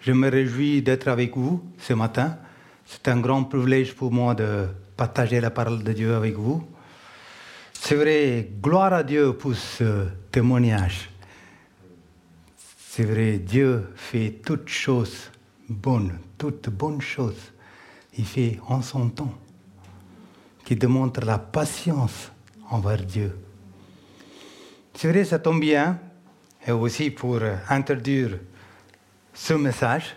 Je me réjouis d'être avec vous ce matin. C'est un grand privilège pour moi de partager la parole de Dieu avec vous. C'est vrai, gloire à Dieu pour ce témoignage. C'est vrai, Dieu fait toutes choses bonnes, toutes bonnes choses. Il fait en son temps, qui démontre la patience envers Dieu. C'est vrai, ça tombe bien, et aussi pour introduire ce message.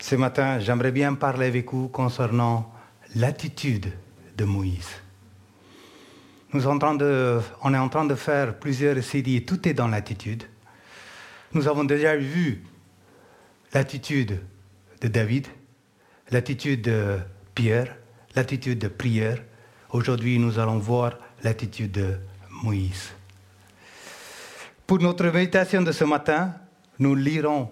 Ce matin, j'aimerais bien parler avec vous concernant l'attitude de Moïse. Nous sommes en train de, on est en train de faire plusieurs séries, tout est dans l'attitude. Nous avons déjà vu l'attitude de David, l'attitude de Pierre, l'attitude de prière. Aujourd'hui, nous allons voir l'attitude de Moïse. Pour notre méditation de ce matin, nous lirons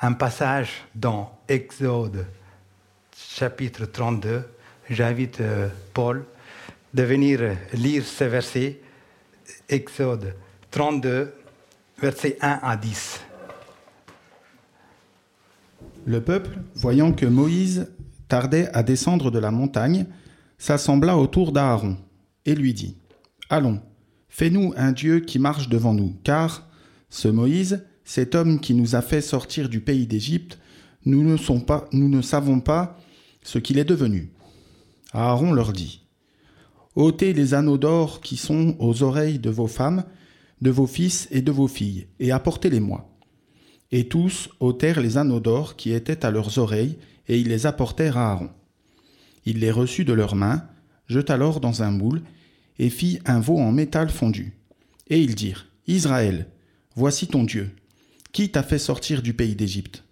un passage dans Exode chapitre 32. J'invite euh, Paul de venir lire ce verset, Exode 32, versets 1 à 10. Le peuple, voyant que Moïse tardait à descendre de la montagne, s'assembla autour d'Aaron et lui dit, Allons, fais-nous un Dieu qui marche devant nous, car ce Moïse, cet homme qui nous a fait sortir du pays d'Égypte, nous ne, nous ne savons pas ce qu'il est devenu. Aaron leur dit, ôtez les anneaux d'or qui sont aux oreilles de vos femmes, de vos fils et de vos filles, et apportez-les-moi. Et tous ôtèrent les anneaux d'or qui étaient à leurs oreilles, et ils les apportèrent à Aaron. Il les reçut de leurs mains, jeta l'or dans un moule, et fit un veau en métal fondu. Et ils dirent, Israël, Voici ton Dieu, qui t'a fait sortir du pays d'Égypte?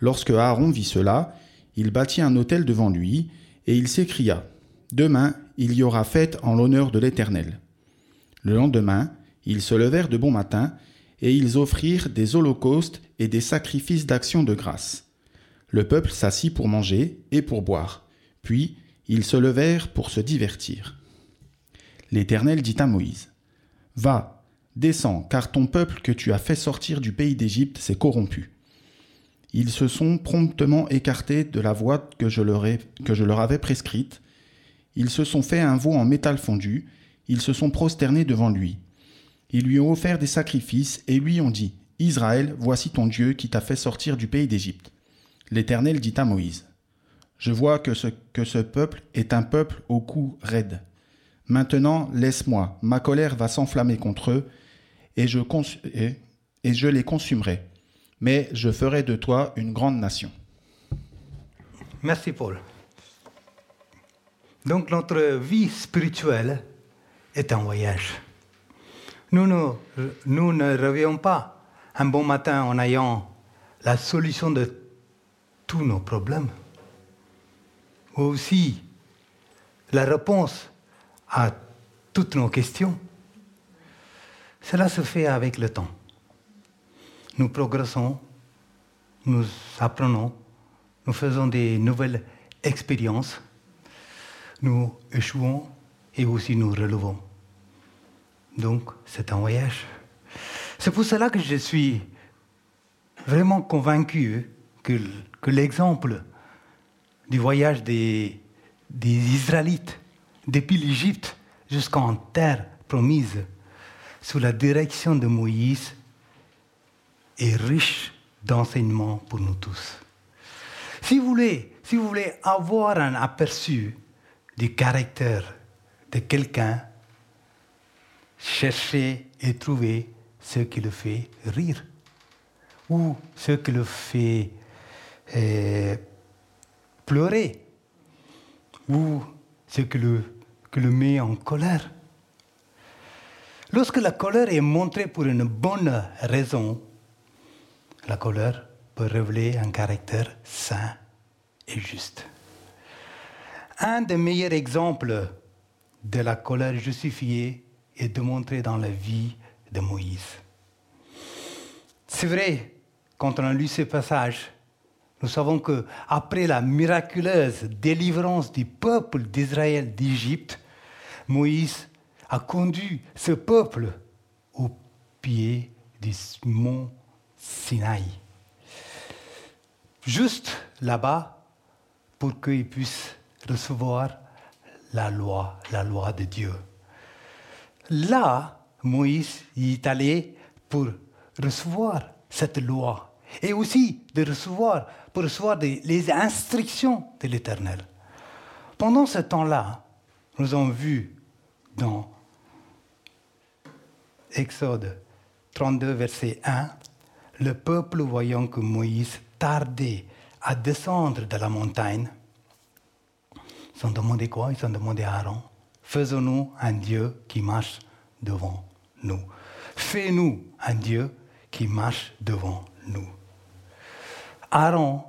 Lorsque Aaron vit cela, il bâtit un autel devant lui, et il s'écria, Demain, il y aura fête en l'honneur de l'Éternel. Le lendemain, ils se levèrent de bon matin, et ils offrirent des holocaustes et des sacrifices d'action de grâce. Le peuple s'assit pour manger et pour boire, puis ils se levèrent pour se divertir. L'Éternel dit à Moïse, Va, Descends, car ton peuple que tu as fait sortir du pays d'Égypte s'est corrompu. Ils se sont promptement écartés de la voie que je, leur avais prescrite. Ils se sont fait un veau en métal fondu. Ils se sont prosternés devant lui. Ils lui ont offert des sacrifices et lui ont dit Israël, voici ton Dieu qui t'a fait sortir du pays d'Égypte. L'Éternel dit à Moïse Je vois que ce, que ce peuple est un peuple au cou raide. Maintenant, laisse-moi, ma colère va s'enflammer contre eux, et je, les consumerai. Mais je ferai de toi une grande nation. Merci Paul. Donc notre vie spirituelle est un voyage. Nous ne, nous ne revions pas un bon matin en ayant la solution de tous nos problèmes, ou aussi la réponse à toutes nos questions. Cela se fait avec le temps. Nous progressons, nous apprenons, nous faisons des nouvelles expériences, nous échouons et aussi nous relevons. Donc, c'est un voyage. C'est pour cela que je suis vraiment convaincu que, l'exemple du voyage des Israélites depuis l'Égypte jusqu'en terre promise sous la direction de Moïse est riche d'enseignements pour nous tous. Si vous voulez, avoir un aperçu du caractère de quelqu'un, cherchez et trouvez ce qui le fait rire ou ce qui le fait euh, pleurer ou ce qui le met en colère. Lorsque la colère est montrée pour une bonne raison, la colère peut révéler un caractère sain et juste. Un des meilleurs exemples de la colère justifiée est démontré dans la vie de Moïse. C'est vrai, quand on lu ce passage, nous savons que après la miraculeuse délivrance du peuple d'Israël d'Égypte, Moïse a conduit ce peuple au pied du mont Sinaï. Juste là-bas pour qu'ils puissent recevoir la loi, la loi de Dieu. Là, Moïse y est allé pour recevoir cette loi et aussi de recevoir, pour recevoir les instructions de l'Éternel. Pendant ce temps-là, nous avons vu dans Exode 32, verset 1, le peuple voyant que Moïse tardait à descendre de la montagne, ils ont demandé quoi? Ils ont demandé à Aaron, faisons-nous un Dieu qui marche devant nous. Fais-nous un Dieu qui marche devant nous. Aaron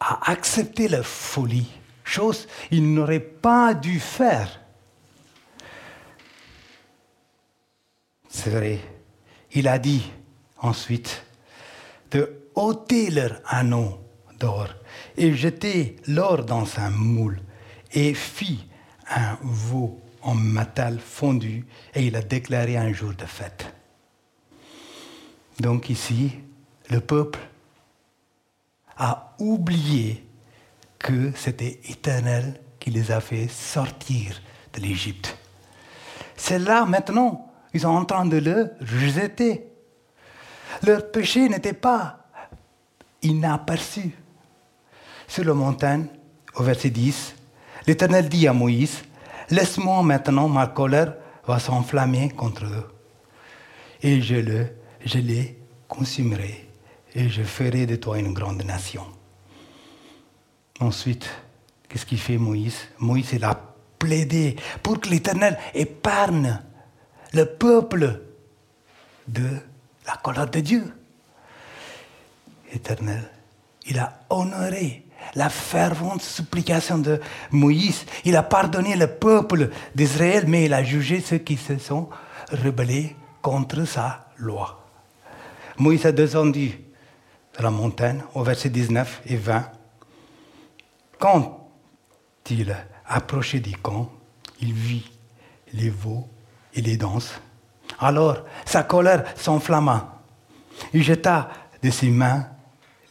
a accepté la folie, chose qu'il n'aurait pas dû faire. C'est vrai, il a dit ensuite de ôter leur anneau d'or et jeter l'or dans un moule et fit un veau en métal fondu et il a déclaré un jour de fête. Donc ici, le peuple a oublié que c'était éternel qui les a fait sortir de l'Égypte. C'est là maintenant, ils sont en train de le rejeter. Leur péché n'était pas inaperçu. Sur la montagne, au verset 10, l'Éternel dit à Moïse, Laisse-moi maintenant, ma colère va s'enflammer contre eux. Et je, le, je les consumerai et je ferai de toi une grande nation. Ensuite, qu'est-ce qu'il fait Moïse? Moïse, il a plaidé pour que l'Éternel épargne le peuple de la colère de Dieu. Éternel, il a honoré la fervente supplication de Moïse. Il a pardonné le peuple d'Israël, mais il a jugé ceux qui se sont rebellés contre sa loi. Moïse a descendu de la montagne au verset 19 et 20. Quand il approchait du camp, il vit les veaux et les danses. Alors sa colère s'enflamma. Il jeta de ses mains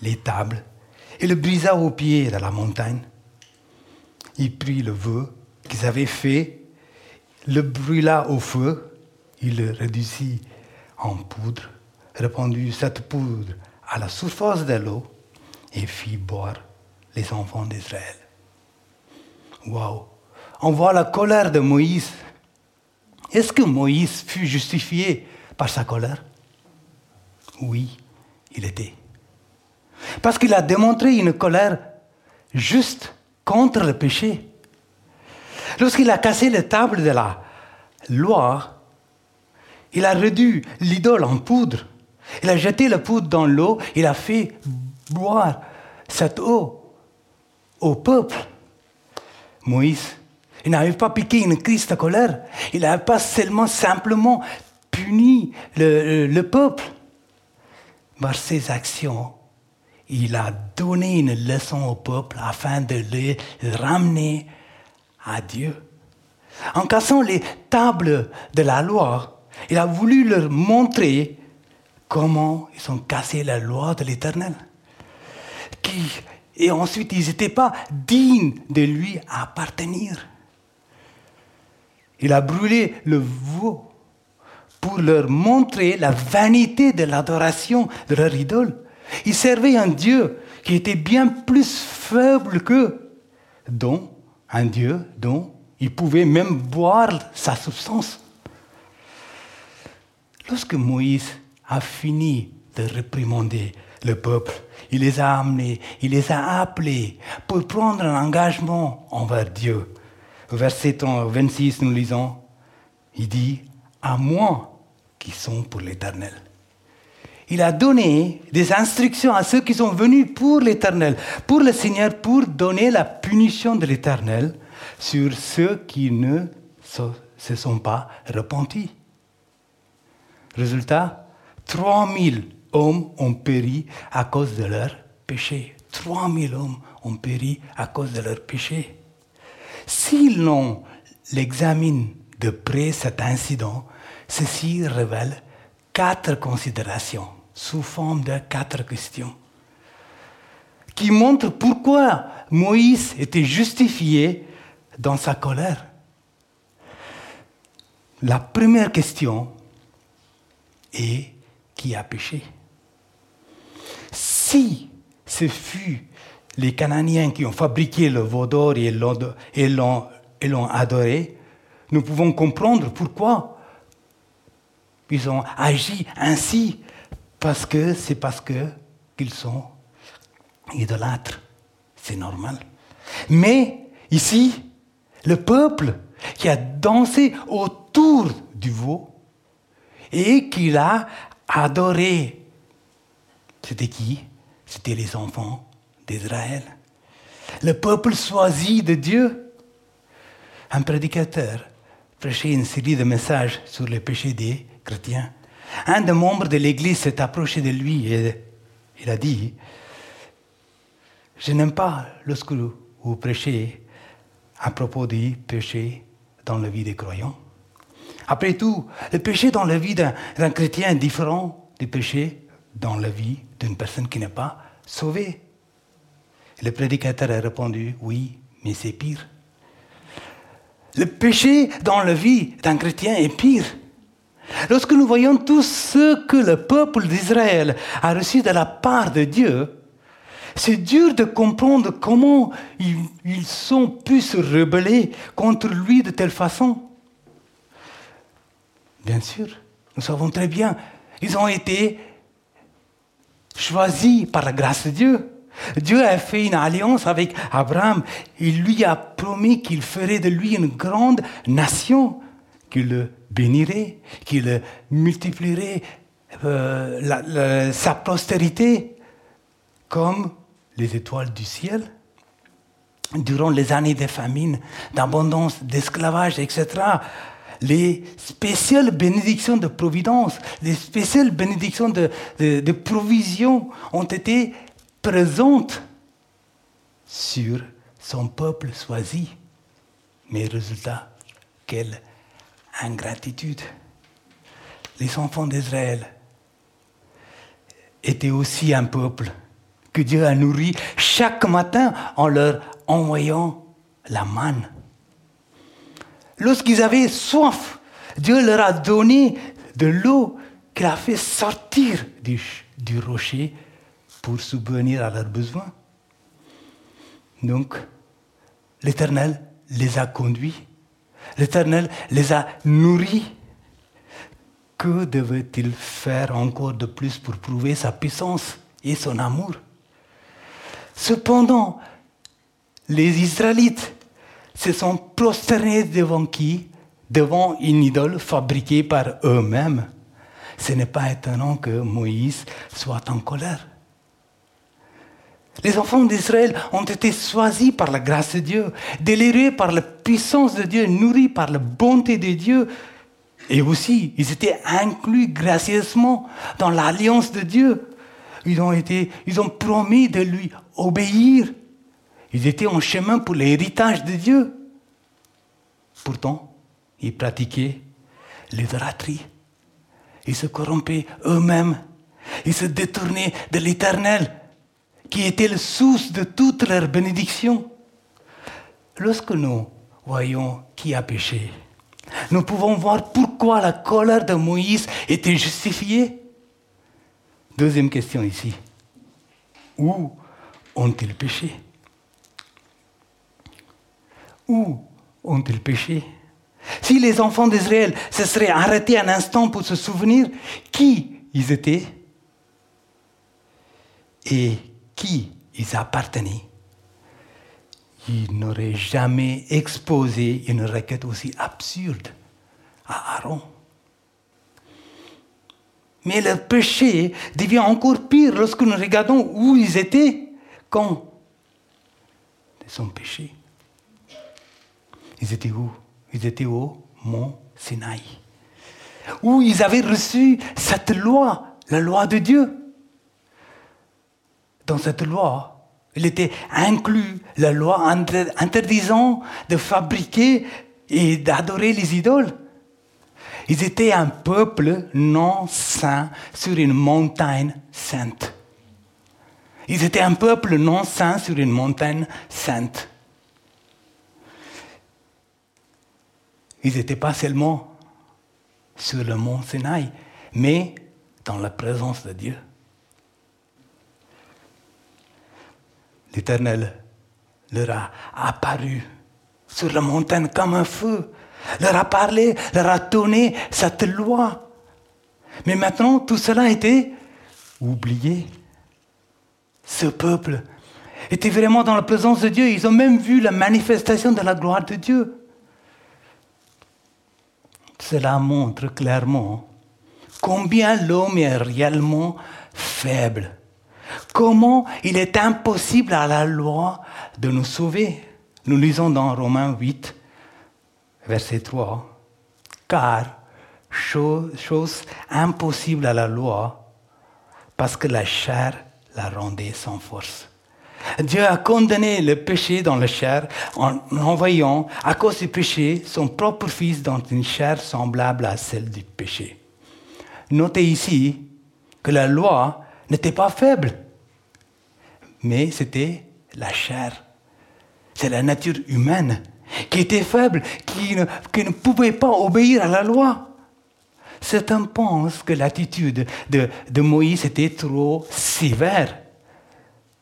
les tables et le brisa au pied de la montagne. Il prit le vœu qu'ils avaient fait, le brûla au feu, il le réduisit en poudre, répandit cette poudre à la surface de l'eau et fit boire les enfants d'Israël. Waouh! On voit la colère de Moïse. Est-ce que Moïse fut justifié par sa colère? Oui, il était. Parce qu'il a démontré une colère juste contre le péché. Lorsqu'il a cassé les tables de la loi, il a réduit l'idole en poudre. Il a jeté la poudre dans l'eau, il a fait boire cette eau au peuple. Moïse, il n'avait pas piqué une crise de colère, il n'avait pas seulement simplement puni le, le peuple. Par ses actions, il a donné une leçon au peuple afin de les ramener à Dieu. En cassant les tables de la loi, il a voulu leur montrer comment ils ont cassé la loi de l'Éternel. Et ensuite, ils n'étaient pas dignes de lui appartenir. Il a brûlé le veau pour leur montrer la vanité de l'adoration de leur idole. Ils servaient un Dieu qui était bien plus faible qu'eux, dont un Dieu dont ils pouvaient même boire sa substance. Lorsque Moïse a fini de réprimander le peuple, il les a amenés, il les a appelés pour prendre un engagement envers Dieu. Verset 26, nous lisons, il dit, à moi qui sont pour l'Éternel. il a donné des instructions à ceux qui sont venus pour l'Éternel, pour le Seigneur, pour donner la punition de l'Éternel sur ceux qui ne se sont pas repentis. Résultat, 3000 hommes ont péri à cause de leur péché. 3000 hommes ont péri à cause de leur péché. S'ils l'on l'examine de près cet incident, ceci révèle quatre considérations sous forme de quatre questions qui montrent pourquoi Moïse était justifié dans sa colère. La première question est qui a péché? Si ce fut les Cananiens qui ont fabriqué le veau d'or et l'ont adoré, nous pouvons comprendre pourquoi ils ont agi ainsi, parce que c'est parce qu'ils sont idolâtres. C'est normal. Mais ici, le peuple qui a dansé autour du veau et qui l'a adoré, c'était qui? C'était les enfants d'Israël. Le peuple choisi de Dieu. Un prédicateur prêchait une série de messages sur les péchés des chrétiens. Un des membres de l'Église s'est approché de lui et il a dit, je n'aime pas lorsque vous prêchez à propos du péché dans la vie des croyants. Après tout, le péché dans la vie d'un chrétien est différent du péché dans la vie d'une personne qui n'est pas sauvée. Le prédicateur a répondu, oui, mais c'est pire. Le péché dans la vie d'un chrétien est pire. Lorsque nous voyons tout ce que le peuple d'Israël a reçu de la part de Dieu, c'est dur de comprendre comment ils, sont pu se rebeller contre lui de telle façon. Bien sûr, nous savons très bien, ils ont été choisis par la grâce de Dieu. Dieu a fait une alliance avec Abraham. Il lui a promis qu'il ferait de lui une grande nation, qu'il le bénirait, qu'il multiplierait euh, sa postérité comme les étoiles du ciel. Durant les années de famine, d'abondance, d'esclavage, etc., les spéciales bénédictions de providence, les spéciales bénédictions de, de provision ont été présente sur son peuple choisi. Mais résultat, quelle ingratitude. Les enfants d'Israël étaient aussi un peuple que Dieu a nourri chaque matin en leur envoyant la manne. Lorsqu'ils avaient soif, Dieu leur a donné de l'eau qu'il a fait sortir du, du rocher pour subvenir à leurs besoins. Donc, l'Éternel les a conduits, l'Éternel les a nourris. Que devait-il faire encore de plus pour prouver sa puissance et son amour? Cependant, les Israélites se sont prosternés devant qui? Devant une idole fabriquée par eux-mêmes. Ce n'est pas étonnant que Moïse soit en colère. Les enfants d'Israël ont été choisis par la grâce de Dieu, délirés par la puissance de Dieu, nourris par la bonté de Dieu. Et aussi, ils étaient inclus gracieusement dans l'alliance de Dieu. Ils ont, été, ils ont promis de lui obéir. Ils étaient en chemin pour l'héritage de Dieu. Pourtant, ils pratiquaient l'idolâtrie. Ils se corrompaient eux-mêmes. Ils se détournaient de l'éternel qui était le source de toutes leurs bénédictions. Lorsque nous voyons qui a péché, nous pouvons voir pourquoi la colère de Moïse était justifiée. Deuxième question ici. Où ont-ils péché? Où ont-ils péché? Si les enfants d'Israël se seraient arrêtés un instant pour se souvenir qui ils étaient et qui ils appartenaient, ils n'auraient jamais exposé une requête aussi absurde à Aaron. Mais leur péché devient encore pire lorsque nous regardons où ils étaient quand ils sont péchés. Ils étaient où? Ils étaient au mont Sinaï, où ils avaient reçu cette loi, la loi de Dieu. Dans cette loi, il était inclus la loi interdisant de fabriquer et d'adorer les idoles. Ils étaient un peuple non saint sur une montagne sainte. Ils étaient un peuple non saint sur une montagne sainte. Ils n'étaient pas seulement sur le mont Sinaï, mais dans la présence de Dieu. L'Éternel leur a apparu sur la montagne comme un feu, leur a parlé, leur a donné cette loi. Mais maintenant, tout cela a été oublié. Ce peuple était vraiment dans la présence de Dieu. Ils ont même vu la manifestation de la gloire de Dieu. Cela montre clairement combien l'homme est réellement faible. Comment il est impossible à la loi de nous sauver. Nous lisons dans Romains 8, verset 3. Car, chose, chose impossible à la loi, parce que la chair la rendait sans force. Dieu a condamné le péché dans la chair en envoyant, à cause du péché, son propre Fils dans une chair semblable à celle du péché. Notez ici que la loi n'était pas faible, mais c'était la chair. C'est la nature humaine qui était faible, qui ne, pouvait pas obéir à la loi. Certains pensent que l'attitude de, de Moïse était trop sévère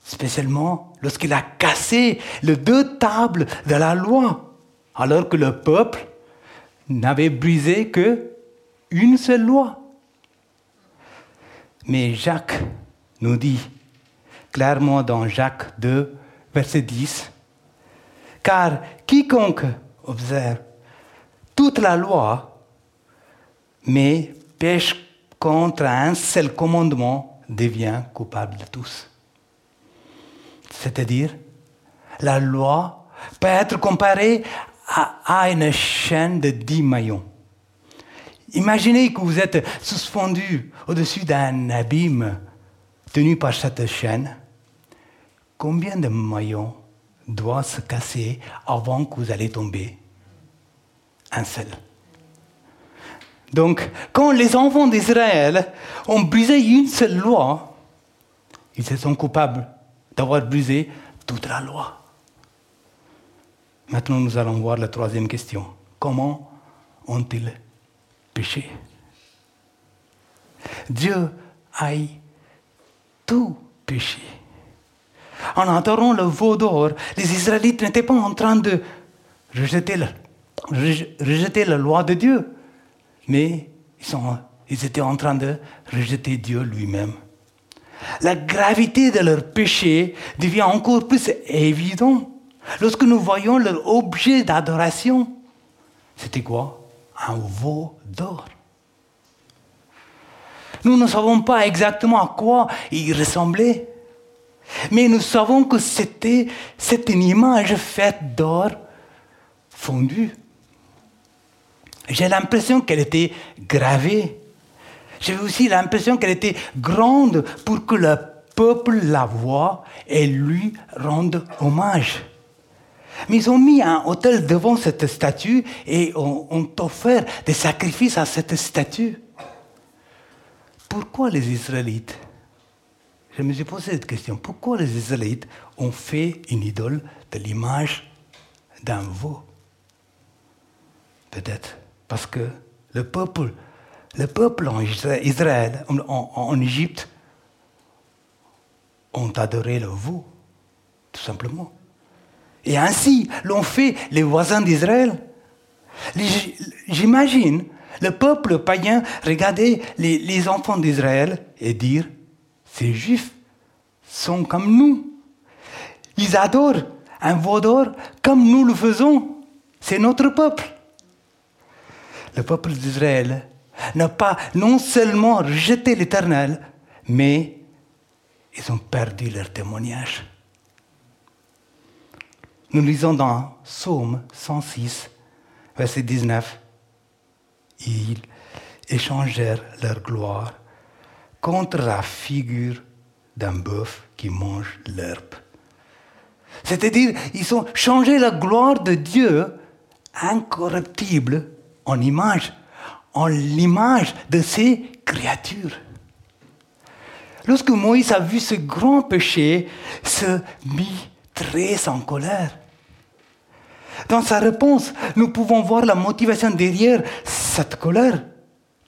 spécialement lorsqu'il a cassé les deux tables de la loi, alors que le peuple n'avait brisé que une seule loi. Mais Jacques nous dit clairement dans Jacques 2, verset 10, car quiconque observe toute la loi, mais pêche contre un seul commandement, devient coupable de tous. C'est-à-dire, la loi peut être comparée à, une chaîne de dix maillons. Imaginez que vous êtes suspendu au-dessus d'un abîme tenu par cette chaîne. Combien de maillons doivent se casser avant que vous allez tomber? Un seul. Donc, quand les enfants d'Israël ont brisé une seule loi, ils se sont coupables d'avoir brisé toute la loi. Maintenant, nous allons voir la troisième question. Comment ont-ils péché? Dieu a tout péché. En adorant le veau d'or, les Israélites n'étaient pas en train de rejeter la, rejeter la loi de Dieu, mais ils, sont, ils étaient en train de rejeter Dieu lui-même la gravité de leur péché devient encore plus évidente lorsque nous voyons leur objet d'adoration. C'était quoi? Un veau d'or. Nous ne savons pas exactement à quoi il ressemblait, mais nous savons que c'était une image faite d'or fondu. J'ai l'impression qu'elle était gravée j'avais aussi l'impression qu'elle était grande pour que le peuple la voie et lui rende hommage. Mais ils ont mis un hôtel devant cette statue et ont, offert des sacrifices à cette statue. Pourquoi les Israélites? Je me suis posé cette question. Pourquoi les Israélites ont fait une idole de l'image d'un veau? Peut-être parce que le peuple le peuple en Israël, en, Égypte, ont adoré le veau, tout simplement. Et ainsi l'ont fait les voisins d'Israël. J'imagine le peuple païen regarder les, enfants d'Israël et dire, ces juifs sont comme nous. Ils adorent un veau d'or comme nous le faisons. C'est notre peuple. Le peuple d'Israël ne pas non seulement rejeter l'Éternel, mais ils ont perdu leur témoignage. Nous lisons dans Psaume 106, verset 19, Ils échangèrent leur gloire contre la figure d'un bœuf qui mange l'herbe. C'est-à-dire, ils ont changé la gloire de Dieu incorruptible en image, en l'image de ses créatures. Lorsque Moïse a vu ce grand péché, se mit très en colère. Dans sa réponse, nous pouvons voir la motivation derrière cette colère.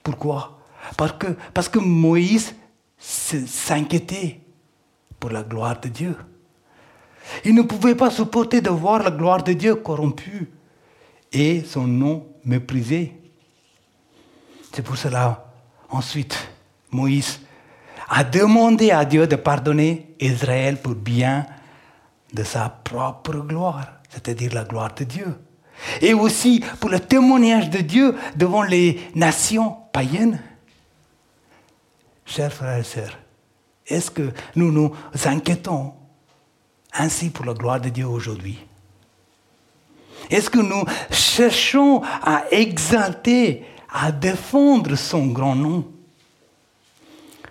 Pourquoi? Parce que, Moïse s'inquiétait pour la gloire de Dieu. Il ne pouvait pas supporter de voir la gloire de Dieu corrompue et son nom méprisé. C'est pour cela, ensuite, Moïse a demandé à Dieu de pardonner Israël pour bien de sa propre gloire, c'est-à-dire la gloire de Dieu. Et aussi pour le témoignage de Dieu devant les nations païennes. Chers frères et sœurs, est-ce que nous nous inquiétons ainsi pour la gloire de Dieu aujourd'hui? Est-ce que nous cherchons à exalter, à défendre son grand nom?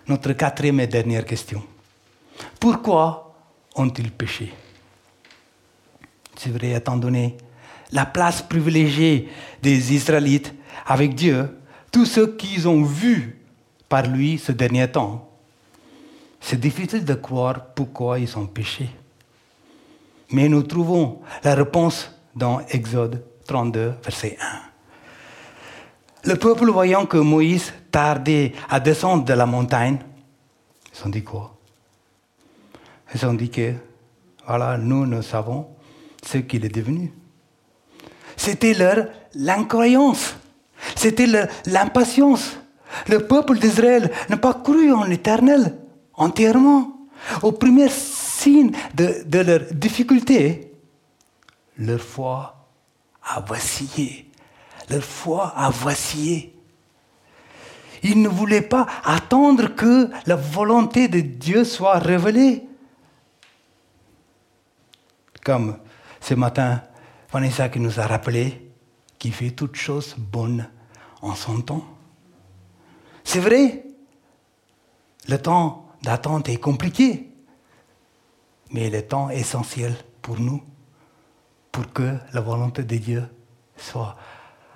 Notre quatrième et dernière question. Pourquoi ont-ils péché? C'est vrai, étant donné la place privilégiée des Israélites avec Dieu, tous ceux qu'ils ont vus par lui ce dernier temps, c'est difficile de croire pourquoi ils ont péché. Mais nous trouvons la réponse dans Exode 32, verset 1. Le peuple, voyant que Moïse tardait à descendre de la montagne, ils ont dit quoi? Ils ont dit que, voilà, nous, nous savons ce qu'il est devenu. C'était leur l'incroyance, c'était l'impatience. Le peuple d'Israël n'a pas cru en l'Éternel entièrement. Au premier signe de, leur difficulté, leur foi a vacillé. Leur foi a vacillé. Ils ne voulaient pas attendre que la volonté de Dieu soit révélée. Comme ce matin, Vanessa qui nous a rappelé qu'il fait toutes choses bonnes en son temps. C'est vrai, le temps d'attente est compliqué, mais le temps est essentiel pour nous, pour que la volonté de Dieu soit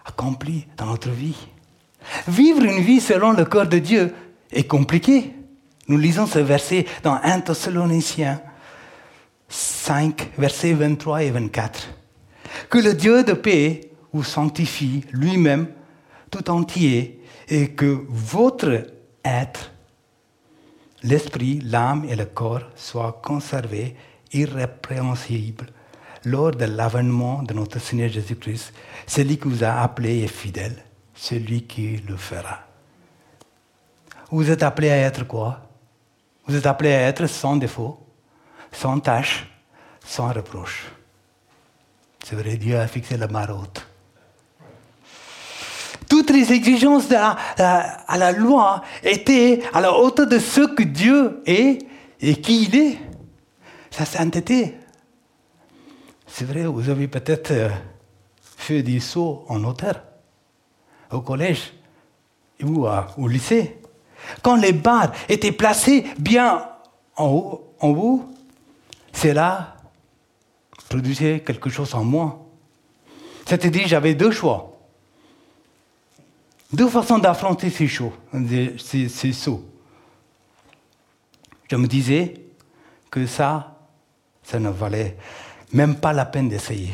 accomplie dans notre vie. Vivre une vie selon le cœur de Dieu est compliqué. Nous lisons ce verset dans 1 Thessaloniciens 5, versets 23 et 24. Que le Dieu de paix vous sanctifie lui-même tout entier et que votre être, l'esprit, l'âme et le corps soient conservés irrépréhensibles lors de l'avènement de notre Seigneur Jésus-Christ. Celui qui vous a appelé est fidèle, celui qui le fera. Vous êtes appelé à être quoi? Vous êtes appelé à être sans défaut, sans tâche, sans reproche. C'est vrai, Dieu a fixé la marque haute toutes les exigences à la loi étaient à la hauteur de ce que Dieu est et qui il est. Sa sainteté. C'est vrai, vous avez peut-être euh, fait des sauts en hauteur au collège ou au lycée. Quand les barres étaient placées bien en haut cela produisait quelque chose en moi. C'est-à-dire, j'avais deux choix deux façons d'affronter ces, ces, sauts. Je me disais que ça, ça ne valait même pas la peine d'essayer.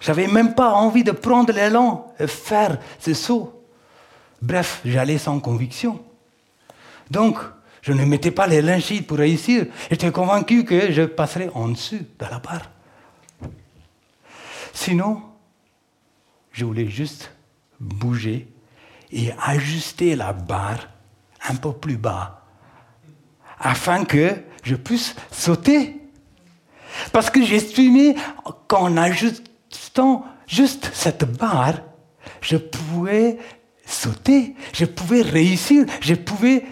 J'avais même pas envie de prendre l'élan et faire ce saut. Bref, j'allais sans conviction. Donc, je ne mettais pas les lingites pour réussir. J'étais convaincu que je passerais en dessus de la barre. Sinon, je voulais juste bouger et ajuster la barre un peu plus bas afin que je puisse sauter. Parce que j'estimais qu'en ajustant juste cette barre, je pouvais sauter, je pouvais réussir, je pouvais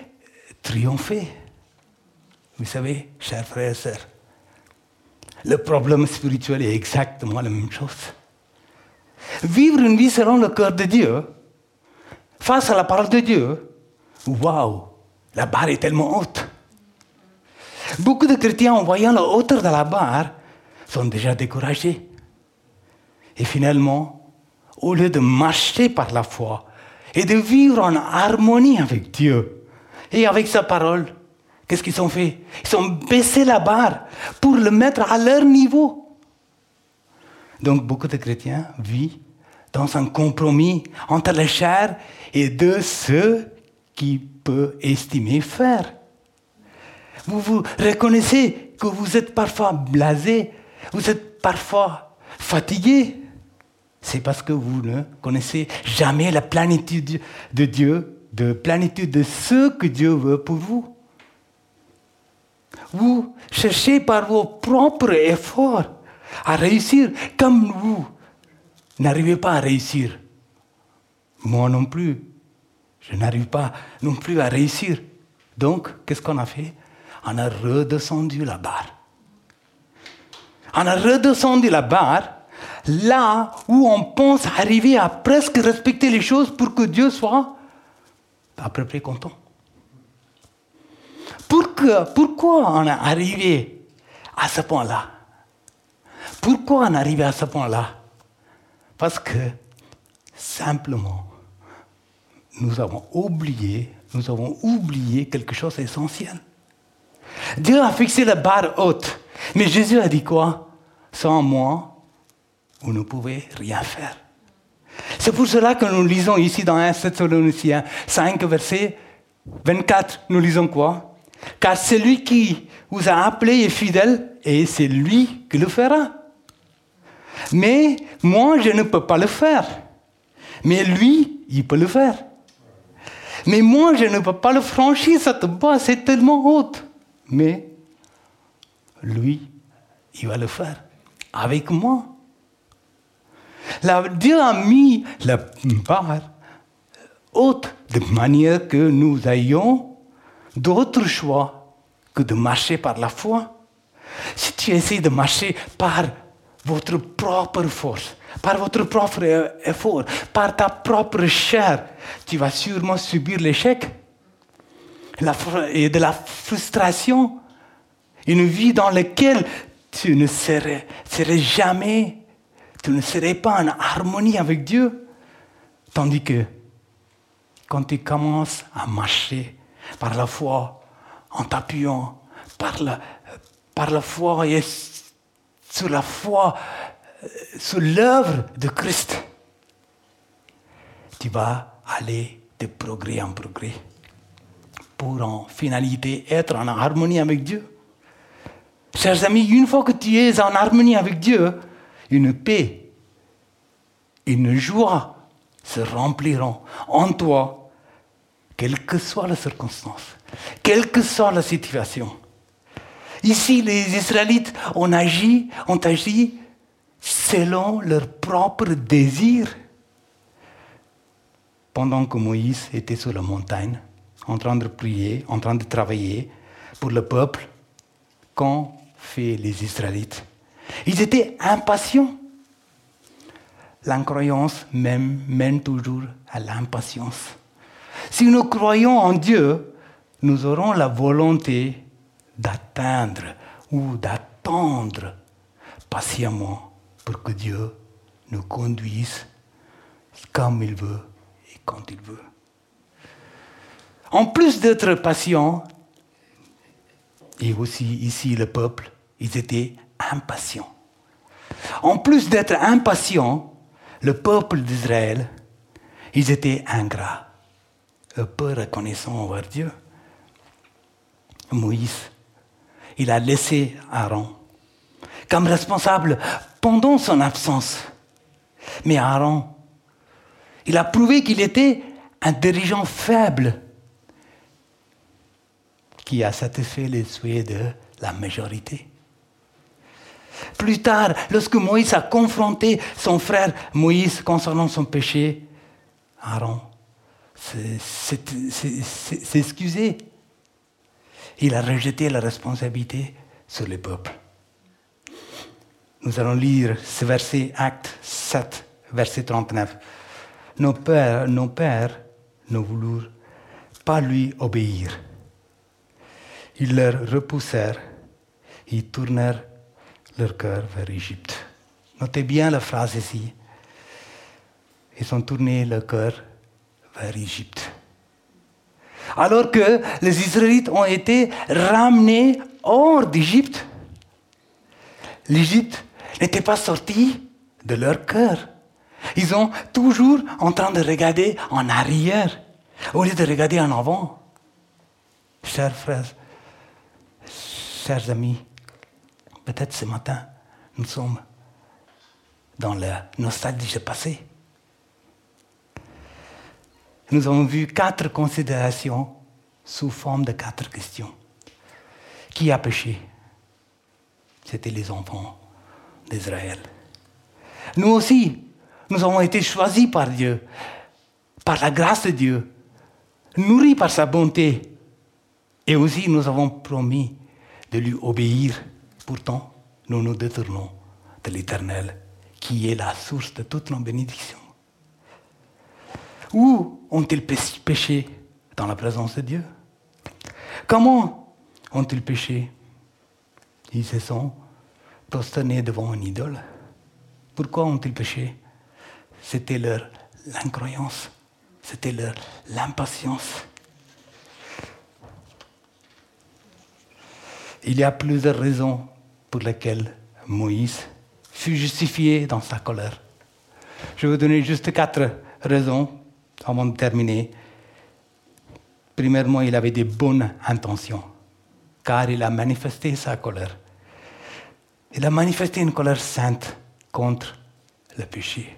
triompher. Vous savez, chers frères et sœurs, le problème spirituel est exactement la même chose. Vivre une vie selon le cœur de Dieu, face à la parole de Dieu, waouh, la barre est tellement haute. Beaucoup de chrétiens, en voyant la hauteur de la barre, sont déjà découragés. Et finalement, au lieu de marcher par la foi et de vivre en harmonie avec Dieu et avec sa parole, qu'est-ce qu'ils ont fait? Ils ont baissé la barre pour le mettre à leur niveau. Donc beaucoup de chrétiens vivent dans un compromis entre la chair et de ceux qui peuvent estimer faire. Vous vous reconnaissez que vous êtes parfois blasé, vous êtes parfois fatigué. C'est parce que vous ne connaissez jamais la plénitude de Dieu, de plénitude de ce que Dieu veut pour vous. Vous cherchez par vos propres efforts à réussir comme vous n'arrivez pas à réussir. Moi non plus. Je n'arrive pas non plus à réussir. Donc, qu'est-ce qu'on a fait? On a redescendu la barre. On a redescendu la barre là où on pense arriver à presque respecter les choses pour que Dieu soit à peu près content. Pourquoi, on est arrivé à ce point-là? Pourquoi on est arrivé à ce point-là? Parce que simplement, nous avons oublié, nous avons oublié quelque chose d'essentiel. Dieu a fixé la barre haute, mais Jésus a dit quoi? Sans moi, vous ne pouvez rien faire. C'est pour cela que nous lisons ici dans 1 Thessaloniciens 5, verset 24, nous lisons quoi? Car celui qui vous a appelé est fidèle et c'est lui qui le fera. Mais moi, je ne peux pas le faire. Mais lui, il peut le faire. Mais moi, je ne peux pas le franchir, cette base c'est tellement haute. Mais lui, il va le faire avec moi. Dieu a mis la barre haute de manière que nous ayons d'autres choix que de marcher par la foi. Si tu essaies de marcher par votre propre force, par votre propre effort, par ta propre chair, tu vas sûrement subir l'échec et de la frustration. Une vie dans laquelle tu ne serais, serais jamais, tu ne serais pas en harmonie avec Dieu. Tandis que quand tu commences à marcher par la foi, en t'appuyant par la, par la foi et sur la foi, euh, sur l'œuvre de Christ, tu vas aller de progrès en progrès pour en finalité être en harmonie avec Dieu. Chers amis, une fois que tu es en harmonie avec Dieu, une paix, une joie se rempliront en toi, quelle que soit la circonstance, quelle que soit la situation. Ici, les Israélites ont agi, ont agi selon leurs propres désirs. Pendant que Moïse était sur la montagne, en train de prier, en train de travailler pour le peuple, qu'ont fait les Israélites? Ils étaient impatients. L'incroyance même mène toujours à l'impatience. Si nous croyons en Dieu, nous aurons la volonté d'atteindre ou d'attendre patiemment pour que Dieu nous conduise comme il veut et quand il veut. En plus d'être patient, et aussi ici le peuple, ils étaient impatients. En plus d'être impatients, le peuple d'Israël, ils étaient ingrats, peu reconnaissants envers Dieu. Moïse il a laissé Aaron comme responsable pendant son absence. Mais Aaron, il a prouvé qu'il était un dirigeant faible qui a satisfait les souhaits de la majorité. Plus tard, lorsque Moïse a confronté son frère Moïse concernant son péché, Aaron s'excuser. Il a rejeté la responsabilité sur le peuple. Nous allons lire ce verset, Acte 7, verset 39. Nos pères, nos pères ne voulurent pas lui obéir. Ils leur repoussèrent, ils tournèrent leur cœur vers l'Égypte. Notez bien la phrase ici. Ils ont tourné leur cœur vers l'Égypte. Alors que les Israélites ont été ramenés hors d'Égypte. L'Égypte n'était pas sortie de leur cœur. Ils sont toujours en train de regarder en arrière au lieu de regarder en avant. Chers frères, chers amis, peut-être ce matin, nous sommes dans la nostalgie passée. Nous avons vu quatre considérations sous forme de quatre questions. Qui a péché? C'était les enfants d'Israël. Nous aussi, nous avons été choisis par Dieu, par la grâce de Dieu, nourris par sa bonté. Et aussi, nous avons promis de lui obéir. Pourtant, nous nous détournons de l'Éternel, qui est la source de toutes nos bénédictions. Où ont-ils péché dans la présence de Dieu? Comment ont-ils péché? Ils se sont prosternés devant une idole. Pourquoi ont-ils péché? C'était leur l'incroyance, c'était leur l'impatience. Il y a plusieurs raisons pour lesquelles Moïse fut justifié dans sa colère. Je vais vous donner juste quatre raisons avant de terminer, premièrement, il avait des bonnes intentions, car il a manifesté sa colère. Il a manifesté une colère sainte contre le péché.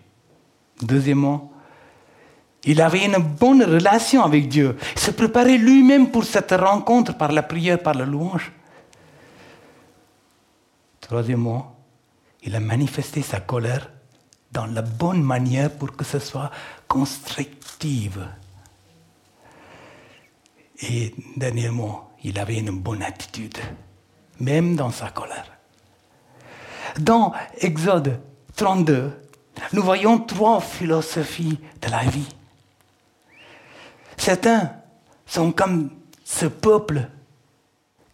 Deuxièmement, il avait une bonne relation avec Dieu. Il se préparait lui-même pour cette rencontre par la prière, par la louange. Troisièmement, il a manifesté sa colère dans la bonne manière pour que ce soit constructive. Et dernièrement, il avait une bonne attitude, même dans sa colère. Dans Exode 32, nous voyons trois philosophies de la vie. Certains sont comme ce peuple,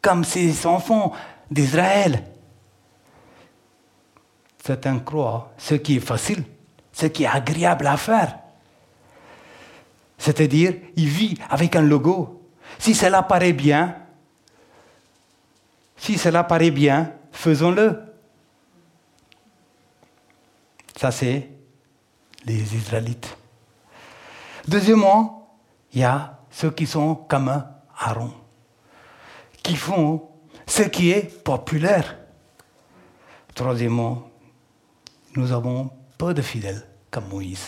comme ces enfants d'Israël. Certains croient ce qui est facile, ce qui est agréable à faire. C'est-à-dire, il vit avec un logo. Si cela paraît bien, si cela paraît bien, faisons-le. Ça, c'est les Israélites. Deuxièmement, il y a ceux qui sont comme Aaron, qui font ce qui est populaire. Troisièmement, nous avons peu de fidèles comme Moïse,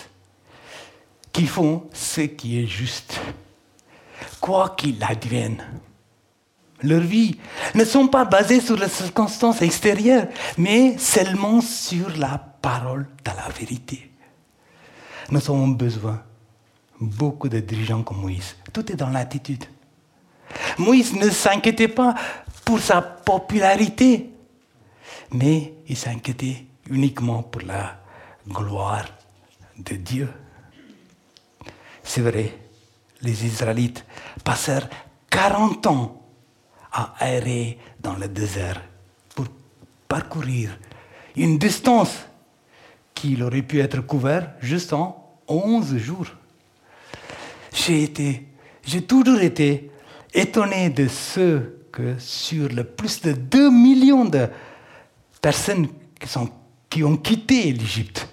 qui font ce qui est juste, quoi qu'il advienne. Leurs vies ne sont pas basées sur les circonstances extérieures, mais seulement sur la parole de la vérité. Nous avons besoin beaucoup de dirigeants comme Moïse. Tout est dans l'attitude. Moïse ne s'inquiétait pas pour sa popularité, mais il s'inquiétait uniquement pour la gloire de Dieu. C'est vrai, les Israélites passèrent 40 ans à errer dans le désert pour parcourir une distance qui aurait pu être couverte juste en 11 jours. J'ai été, j'ai toujours été étonné de ce que sur le plus de 2 millions de personnes qui sont qui ont quitté l'Égypte.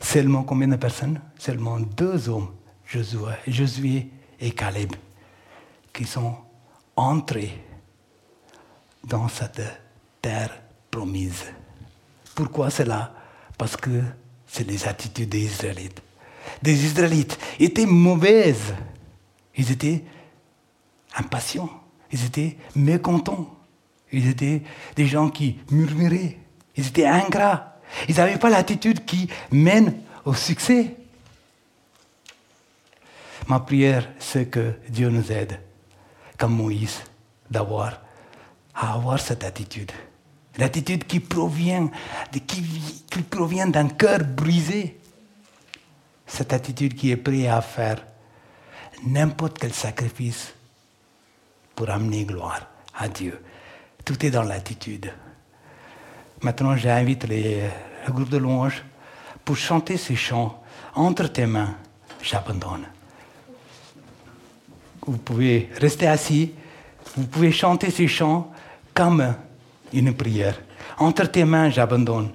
Seulement combien de personnes? Seulement deux hommes, Josué, et Caleb, qui sont entrés dans cette terre promise. Pourquoi cela? Parce que c'est les attitudes des Israélites. Des Israélites étaient mauvaises. Ils étaient impatients. Ils étaient mécontents. Ils étaient des gens qui murmuraient. Ils étaient ingrats. Ils n'avaient pas l'attitude qui mène au succès. Ma prière, c'est que Dieu nous aide, comme Moïse, d'avoir, à avoir cette attitude. L'attitude qui provient, de, qui, qui provient d'un cœur brisé. Cette attitude qui est prête à faire n'importe quel sacrifice pour amener gloire à Dieu. Tout est dans l'attitude. Maintenant, j'invite le groupe de louanges pour chanter ces chants. Entre tes mains, j'abandonne. Vous pouvez rester assis, vous pouvez chanter ces chants comme une prière. Entre tes mains, j'abandonne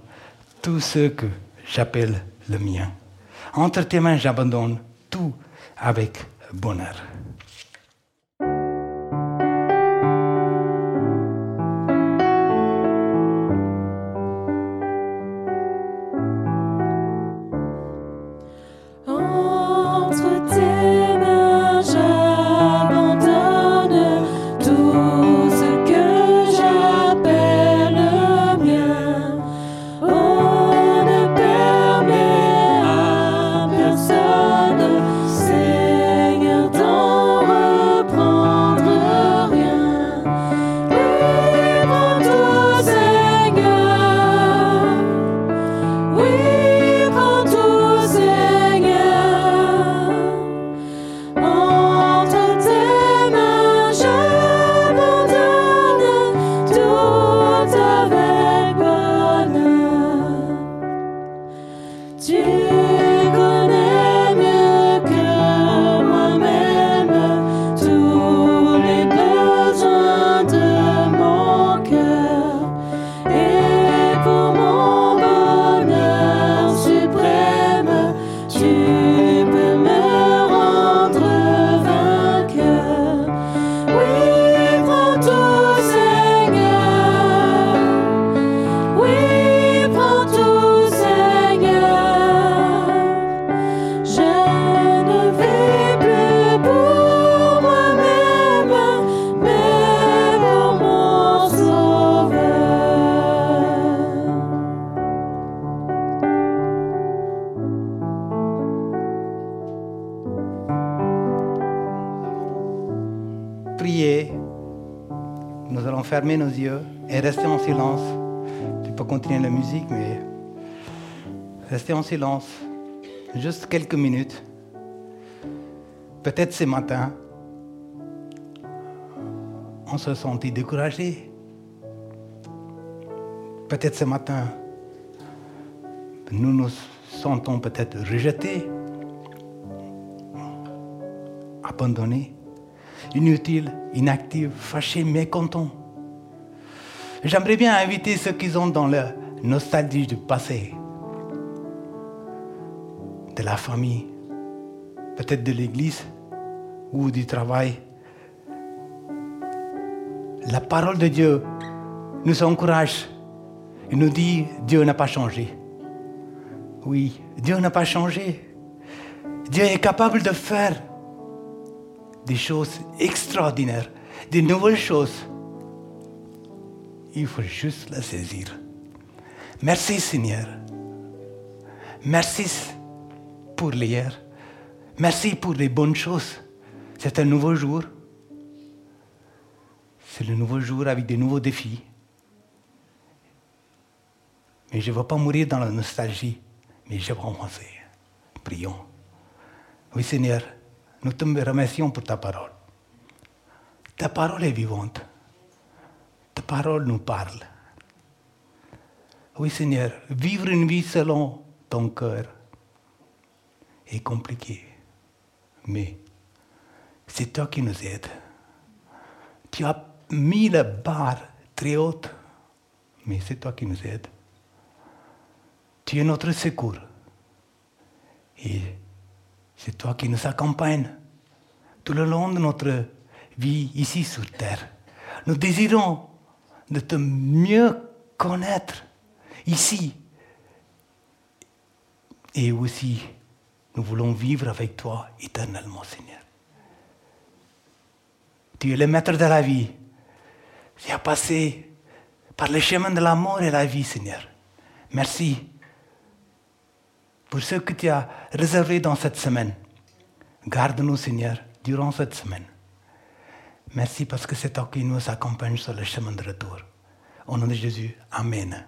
tout ce que j'appelle le mien. Entre tes mains, j'abandonne tout avec bonheur. Rester en silence. Juste quelques minutes. Peut-être ce matin, on se sentit découragé. Peut-être ce matin, nous nous sentons peut-être rejetés, abandonnés, inutiles, inactifs, fâchés, mécontents. J'aimerais bien inviter ceux qui sont dans la nostalgie du passé, de la famille, peut-être de l'église ou du travail. La parole de Dieu nous encourage et nous dit Dieu n'a pas changé. Oui, Dieu n'a pas changé. Dieu est capable de faire des choses extraordinaires, des nouvelles choses il faut juste la saisir. Merci Seigneur. Merci pour l'hier. Merci pour les bonnes choses. C'est un nouveau jour. C'est le nouveau jour avec des nouveaux défis. Mais je ne veux pas mourir dans la nostalgie, mais je vais avancer. Prions. Oui Seigneur, nous te remercions pour ta parole. Ta parole est vivante. Ta parole nous parle. Oui Seigneur, vivre une vie selon ton cœur compliqué. Mais c'est toi qui nous aides. Tu as mis la barre très haute, mais c'est toi qui nous aides. Tu es notre secours. Et c'est toi qui nous accompagnes tout le long de notre vie ici sur terre. Nous désirons de te mieux connaître ici. Et aussi, nous voulons vivre avec toi éternellement, Seigneur. Tu es le maître de la vie. Tu as passé par le chemin de la mort et la vie, Seigneur. Merci pour ce que tu as réservé dans cette semaine. Garde-nous, Seigneur, durant cette semaine. Merci parce que c'est toi qui nous accompagne sur le chemin de retour. Au nom de Jésus, Amen.